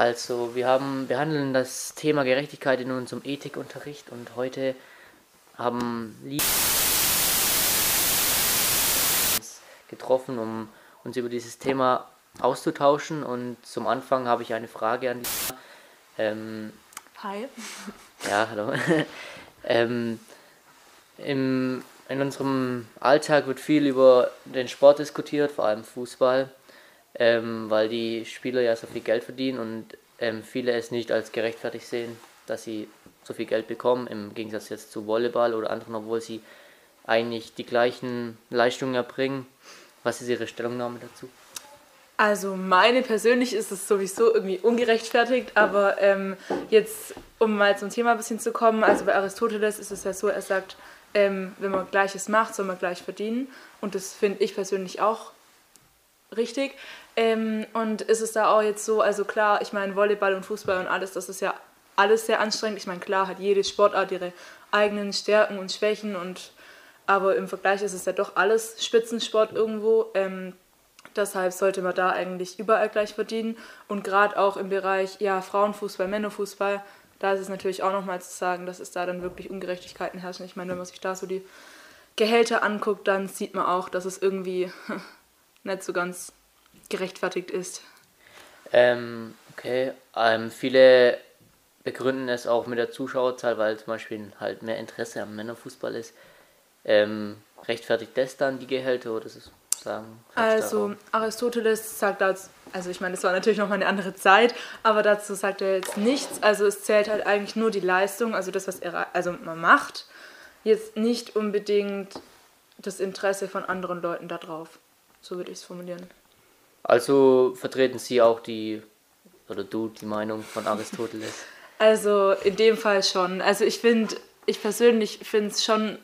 Also, wir haben behandeln das Thema Gerechtigkeit in unserem Ethikunterricht und heute haben Lieb getroffen, um uns über dieses Thema auszutauschen. Und zum Anfang habe ich eine Frage an Lisa. Ähm, Hi. ja, hallo. ähm, im, in unserem Alltag wird viel über den Sport diskutiert, vor allem Fußball, ähm, weil die Spieler ja so viel Geld verdienen und ähm, viele es nicht als gerechtfertigt sehen, dass sie so viel Geld bekommen, im Gegensatz jetzt zu Volleyball oder anderen, obwohl sie eigentlich die gleichen Leistungen erbringen. Was ist Ihre Stellungnahme dazu? Also meine persönlich ist es sowieso irgendwie ungerechtfertigt, aber ähm, jetzt, um mal zum Thema ein bisschen zu kommen, also bei Aristoteles ist es ja so, er sagt, ähm, wenn man Gleiches macht, soll man gleich verdienen. Und das finde ich persönlich auch richtig. Ähm, und ist es da auch jetzt so, also klar, ich meine, Volleyball und Fußball und alles, das ist ja alles sehr anstrengend. Ich meine, klar hat jede Sportart ihre eigenen Stärken und Schwächen und aber im Vergleich ist es ja doch alles Spitzensport irgendwo. Ähm, deshalb sollte man da eigentlich überall gleich verdienen. Und gerade auch im Bereich ja, Frauenfußball, Männerfußball, da ist es natürlich auch nochmal zu sagen, dass es da dann wirklich Ungerechtigkeiten herrschen. Ich meine, wenn man sich da so die Gehälter anguckt, dann sieht man auch, dass es irgendwie nicht so ganz gerechtfertigt ist. Ähm, okay, ähm, viele begründen es auch mit der Zuschauerzahl, weil zum Beispiel halt mehr Interesse am Männerfußball ist. Ähm, rechtfertigt das dann die Gehälter oder ist es sagen? Also Aristoteles sagt dazu, also ich meine, das war natürlich noch mal eine andere Zeit, aber dazu sagt er jetzt nichts. Also es zählt halt eigentlich nur die Leistung, also das, was er, also man macht, jetzt nicht unbedingt das Interesse von anderen Leuten darauf. So würde ich es formulieren. Also vertreten Sie auch die, oder du, die Meinung von Aristoteles? Also in dem Fall schon. Also ich finde, ich persönlich finde es schon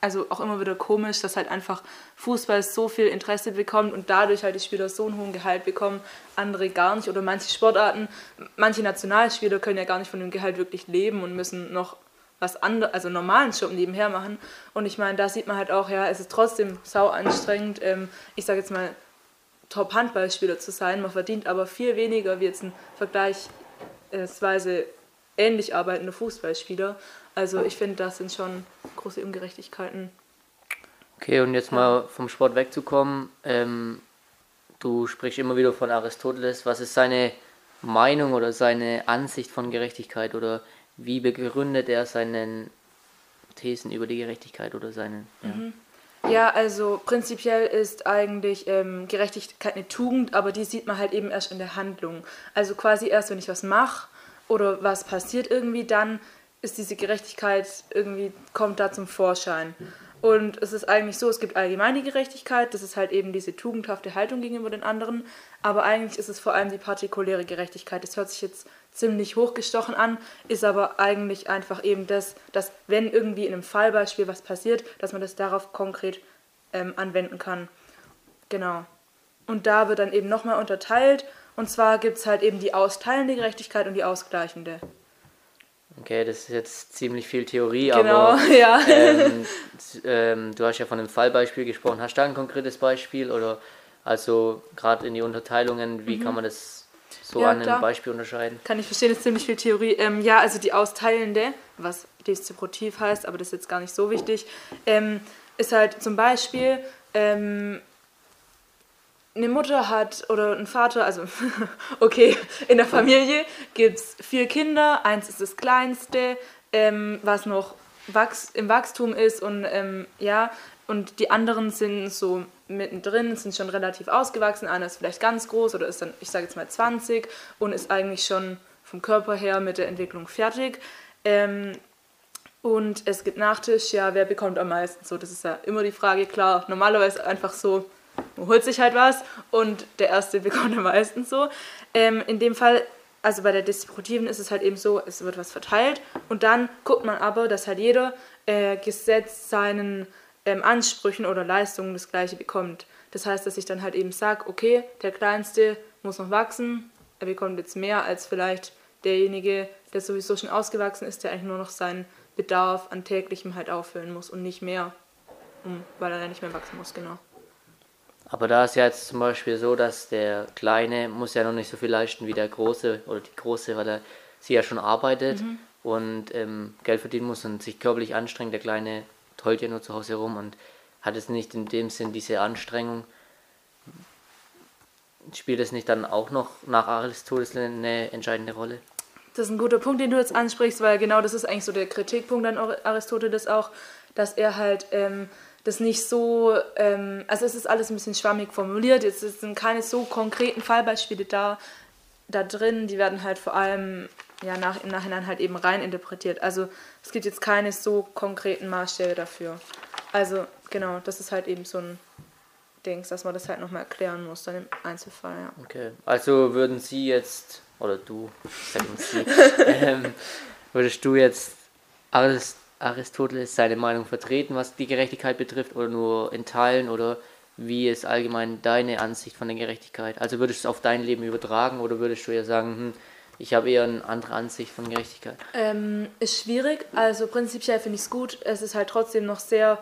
also auch immer wieder komisch, dass halt einfach Fußball so viel Interesse bekommt und dadurch halt die Spieler so einen hohen Gehalt bekommen, andere gar nicht. Oder manche Sportarten, manche Nationalspieler können ja gar nicht von dem Gehalt wirklich leben und müssen noch was anderes, also normalen Job nebenher machen. Und ich meine, da sieht man halt auch, ja, es ist trotzdem sau anstrengend, ähm, ich sage jetzt mal, Top-Handballspieler zu sein. Man verdient aber viel weniger wie jetzt ein vergleichsweise ähnlich arbeitende Fußballspieler. Also ich finde, das sind schon große Ungerechtigkeiten. Okay, und jetzt mal vom Sport wegzukommen. Ähm, du sprichst immer wieder von Aristoteles. Was ist seine Meinung oder seine Ansicht von Gerechtigkeit oder wie begründet er seine Thesen über die Gerechtigkeit oder seine. Ja. Mhm. Ja, also prinzipiell ist eigentlich ähm, Gerechtigkeit eine Tugend, aber die sieht man halt eben erst in der Handlung. Also quasi erst, wenn ich was mache oder was passiert irgendwie, dann ist diese Gerechtigkeit irgendwie, kommt da zum Vorschein. Und es ist eigentlich so, es gibt allgemeine Gerechtigkeit, das ist halt eben diese tugendhafte Haltung gegenüber den anderen, aber eigentlich ist es vor allem die partikuläre Gerechtigkeit. Das hört sich jetzt ziemlich hochgestochen an, ist aber eigentlich einfach eben das, dass wenn irgendwie in einem Fallbeispiel was passiert, dass man das darauf konkret ähm, anwenden kann. Genau. Und da wird dann eben nochmal unterteilt, und zwar gibt es halt eben die austeilende Gerechtigkeit und die ausgleichende. Okay, das ist jetzt ziemlich viel Theorie, genau, aber ja. ähm, ähm, du hast ja von einem Fallbeispiel gesprochen. Hast du da ein konkretes Beispiel oder also gerade in die Unterteilungen, wie mhm. kann man das so ja, an einem. Beispiel unterscheiden? Kann ich verstehen, das ist ziemlich viel Theorie. Ähm, ja, also die austeilende, was distributiv heißt, aber das ist jetzt gar nicht so wichtig, ähm, ist halt zum Beispiel, ähm, eine Mutter hat oder ein Vater, also okay, in der Familie gibt es vier Kinder, eins ist das kleinste, ähm, was noch Wachs im Wachstum ist und ähm, ja, und die anderen sind so mittendrin, sind schon relativ ausgewachsen, einer ist vielleicht ganz groß oder ist dann, ich sage jetzt mal 20 und ist eigentlich schon vom Körper her mit der Entwicklung fertig. Ähm, und es gibt Nachtisch, ja, wer bekommt am meisten? So, das ist ja immer die Frage, klar, normalerweise einfach so man holt sich halt was und der Erste bekommt am meisten so. Ähm, in dem Fall, also bei der Distributiven ist es halt eben so, es wird was verteilt und dann guckt man aber, dass halt jeder äh, gesetzt seinen ähm, Ansprüchen oder Leistungen das gleiche bekommt. Das heißt, dass ich dann halt eben sage, okay, der Kleinste muss noch wachsen, er bekommt jetzt mehr als vielleicht derjenige, der sowieso schon ausgewachsen ist, der eigentlich nur noch seinen Bedarf an täglichem halt auffüllen muss und nicht mehr, weil er ja nicht mehr wachsen muss, genau. Aber da ist ja jetzt zum Beispiel so, dass der Kleine muss ja noch nicht so viel leisten wie der Große oder die Große, weil er sie ja schon arbeitet mhm. und ähm, Geld verdienen muss und sich körperlich anstrengt. Der Kleine tollt ja nur zu Hause rum und hat es nicht in dem Sinn diese Anstrengung. Spielt es nicht dann auch noch nach Aristoteles eine entscheidende Rolle? Das ist ein guter Punkt, den du jetzt ansprichst, weil genau das ist eigentlich so der Kritikpunkt an Aristoteles auch, dass er halt ähm, das nicht so, ähm, also es ist alles ein bisschen schwammig formuliert, es sind keine so konkreten Fallbeispiele da, da drin, die werden halt vor allem ja, nach, im Nachhinein halt eben rein interpretiert. Also es gibt jetzt keine so konkreten Maßstäbe dafür. Also genau, das ist halt eben so ein Ding, dass man das halt nochmal erklären muss, dann im Einzelfall, ja. Okay, also würden Sie jetzt, oder du, Sie, ähm, würdest du jetzt Arist Aristoteles seine Meinung vertreten, was die Gerechtigkeit betrifft, oder nur in Teilen, oder wie ist allgemein deine Ansicht von der Gerechtigkeit? Also würdest du es auf dein Leben übertragen, oder würdest du ja sagen, hm, ich habe eher eine andere Ansicht von Gerechtigkeit? Ähm, ist schwierig, also prinzipiell finde ich es gut, es ist halt trotzdem noch sehr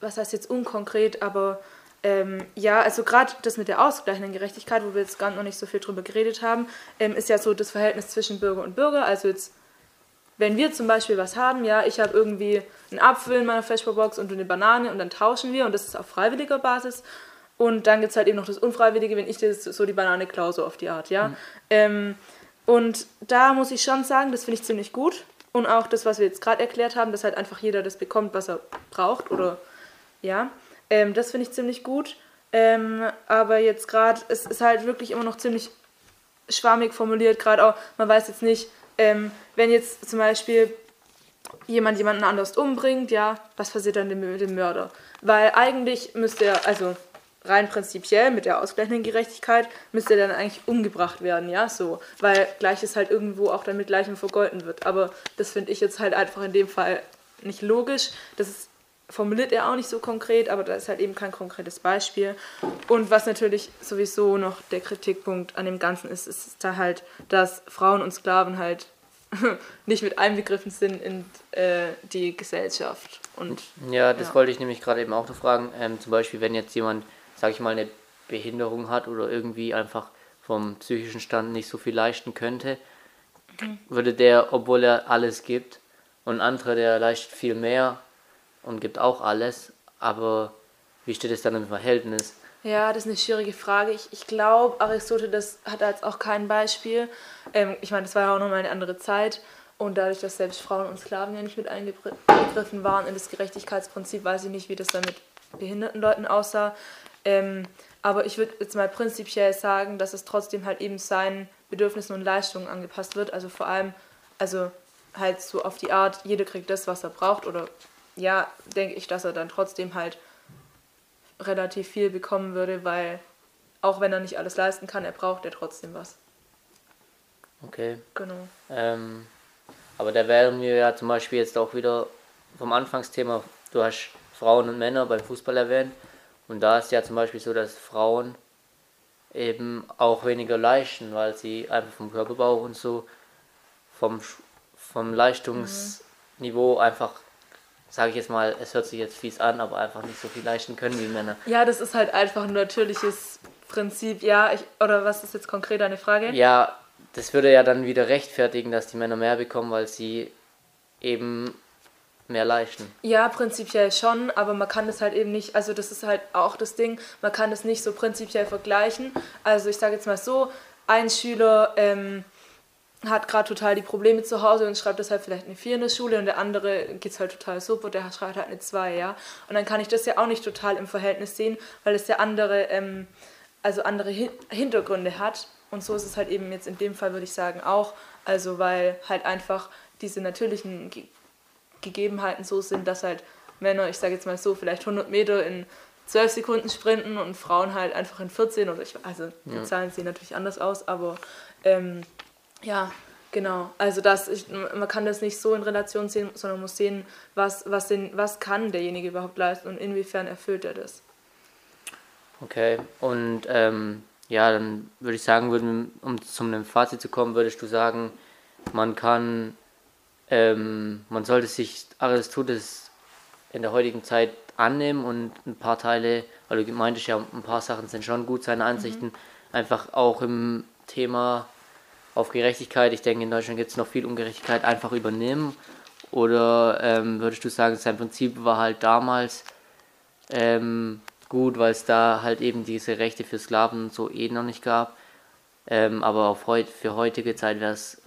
was heißt jetzt unkonkret, aber ähm, ja, also gerade das mit der ausgleichenden Gerechtigkeit, wo wir jetzt gar noch nicht so viel drüber geredet haben, ähm, ist ja so das Verhältnis zwischen Bürger und Bürger. Also jetzt, wenn wir zum Beispiel was haben, ja, ich habe irgendwie einen Apfel in meiner Flashbox und eine Banane und dann tauschen wir und das ist auf freiwilliger Basis. Und dann gibt es halt eben noch das Unfreiwillige, wenn ich das, so die Banane klaue, so auf die Art, ja. Mhm. Ähm, und da muss ich schon sagen, das finde ich ziemlich gut. Und auch das, was wir jetzt gerade erklärt haben, dass halt einfach jeder das bekommt, was er braucht oder ja, ähm, das finde ich ziemlich gut. Ähm, aber jetzt gerade, es ist halt wirklich immer noch ziemlich schwammig formuliert, gerade auch, man weiß jetzt nicht, ähm, wenn jetzt zum Beispiel jemand jemanden anders umbringt, ja, was passiert dann mit dem Mörder? Weil eigentlich müsste er, also rein prinzipiell mit der ausgleichenden Gerechtigkeit, müsste er dann eigentlich umgebracht werden, ja, so. Weil Gleiches halt irgendwo auch dann mit Gleichem vergolten wird. Aber das finde ich jetzt halt einfach in dem Fall nicht logisch. Das ist formuliert er auch nicht so konkret, aber da ist halt eben kein konkretes Beispiel. Und was natürlich sowieso noch der Kritikpunkt an dem Ganzen ist, ist da halt, dass Frauen und Sklaven halt nicht mit einbegriffen sind in äh, die Gesellschaft. Und, ja, das ja. wollte ich nämlich gerade eben auch noch fragen. Ähm, zum Beispiel, wenn jetzt jemand, sag ich mal, eine Behinderung hat oder irgendwie einfach vom psychischen Stand nicht so viel leisten könnte, mhm. würde der, obwohl er alles gibt, und ein anderer, der leistet viel mehr, und gibt auch alles, aber wie steht es dann im Verhältnis? Ja, das ist eine schwierige Frage. Ich, ich glaube, Aristoteles hat jetzt auch kein Beispiel. Ähm, ich meine, das war ja auch nochmal eine andere Zeit. Und dadurch, dass selbst Frauen und Sklaven ja nicht mit eingegriffen waren in das Gerechtigkeitsprinzip, weiß ich nicht, wie das dann mit behinderten Leuten aussah. Ähm, aber ich würde jetzt mal prinzipiell sagen, dass es trotzdem halt eben seinen Bedürfnissen und Leistungen angepasst wird. Also vor allem, also halt so auf die Art, jeder kriegt das, was er braucht oder ja, denke ich, dass er dann trotzdem halt relativ viel bekommen würde, weil auch wenn er nicht alles leisten kann, er braucht ja trotzdem was. Okay. Genau. Ähm, aber da wären wir ja zum Beispiel jetzt auch wieder vom Anfangsthema, du hast Frauen und Männer beim Fußball erwähnt und da ist ja zum Beispiel so, dass Frauen eben auch weniger leisten, weil sie einfach vom Körperbau und so vom, vom Leistungsniveau mhm. einfach sage ich jetzt mal, es hört sich jetzt fies an, aber einfach nicht so viel leisten können wie Männer. Ja, das ist halt einfach ein natürliches Prinzip, ja. Ich, oder was ist jetzt konkret eine Frage? Ja, das würde ja dann wieder rechtfertigen, dass die Männer mehr bekommen, weil sie eben mehr leisten. Ja, prinzipiell schon, aber man kann das halt eben nicht, also das ist halt auch das Ding, man kann das nicht so prinzipiell vergleichen. Also ich sage jetzt mal so, ein Schüler ähm, hat gerade total die Probleme zu Hause und schreibt deshalb vielleicht eine 4 in der Schule und der andere geht es halt total super, der schreibt halt eine 2, ja. Und dann kann ich das ja auch nicht total im Verhältnis sehen, weil es ja andere, ähm, also andere Hin Hintergründe hat. Und so ist es halt eben jetzt in dem Fall, würde ich sagen, auch. Also weil halt einfach diese natürlichen Ge Gegebenheiten so sind, dass halt Männer, ich sage jetzt mal so, vielleicht 100 Meter in 12 Sekunden sprinten und Frauen halt einfach in 14 oder ich, also die ja. Zahlen sehen natürlich anders aus, aber ähm, ja, genau. Also das, ich, man kann das nicht so in Relation sehen, sondern muss sehen, was, was, den, was kann derjenige überhaupt leisten und inwiefern erfüllt er das. Okay, und ähm, ja, dann würde ich sagen, würden, um zum Fazit zu kommen, würdest du sagen, man kann, ähm, man sollte sich Aristoteles in der heutigen Zeit annehmen und ein paar Teile, weil du meintest ja, ein paar Sachen sind schon gut, seine Ansichten, mhm. einfach auch im Thema auf Gerechtigkeit, ich denke in Deutschland gibt es noch viel Ungerechtigkeit, einfach übernehmen? Oder ähm, würdest du sagen, sein Prinzip war halt damals ähm, gut, weil es da halt eben diese Rechte für Sklaven so eh noch nicht gab? Ähm, aber auf heut, für heutige Zeit wäre es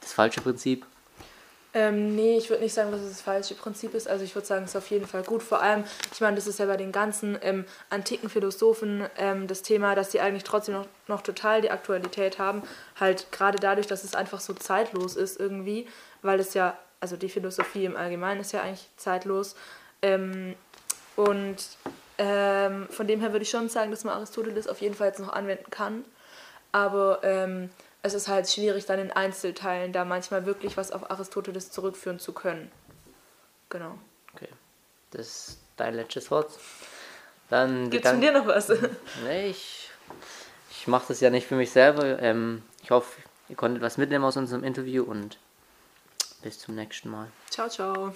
das falsche Prinzip? Ähm, nee, ich würde nicht sagen, dass es das falsche Prinzip ist. Also ich würde sagen, es ist auf jeden Fall gut. Vor allem, ich meine, das ist ja bei den ganzen ähm, antiken Philosophen ähm, das Thema, dass die eigentlich trotzdem noch, noch total die Aktualität haben. Halt gerade dadurch, dass es einfach so zeitlos ist irgendwie, weil es ja, also die Philosophie im Allgemeinen ist ja eigentlich zeitlos. Ähm, und ähm, von dem her würde ich schon sagen, dass man Aristoteles auf jeden Fall jetzt noch anwenden kann. Aber ähm, es ist halt schwierig, dann in Einzelteilen da manchmal wirklich was auf Aristoteles zurückführen zu können. Genau. Okay. Das ist dein letztes Wort. Dann Gibt's von dir noch was? nee, ich, ich mache das ja nicht für mich selber. Ähm, ich hoffe, ihr konntet was mitnehmen aus unserem Interview und bis zum nächsten Mal. Ciao, ciao.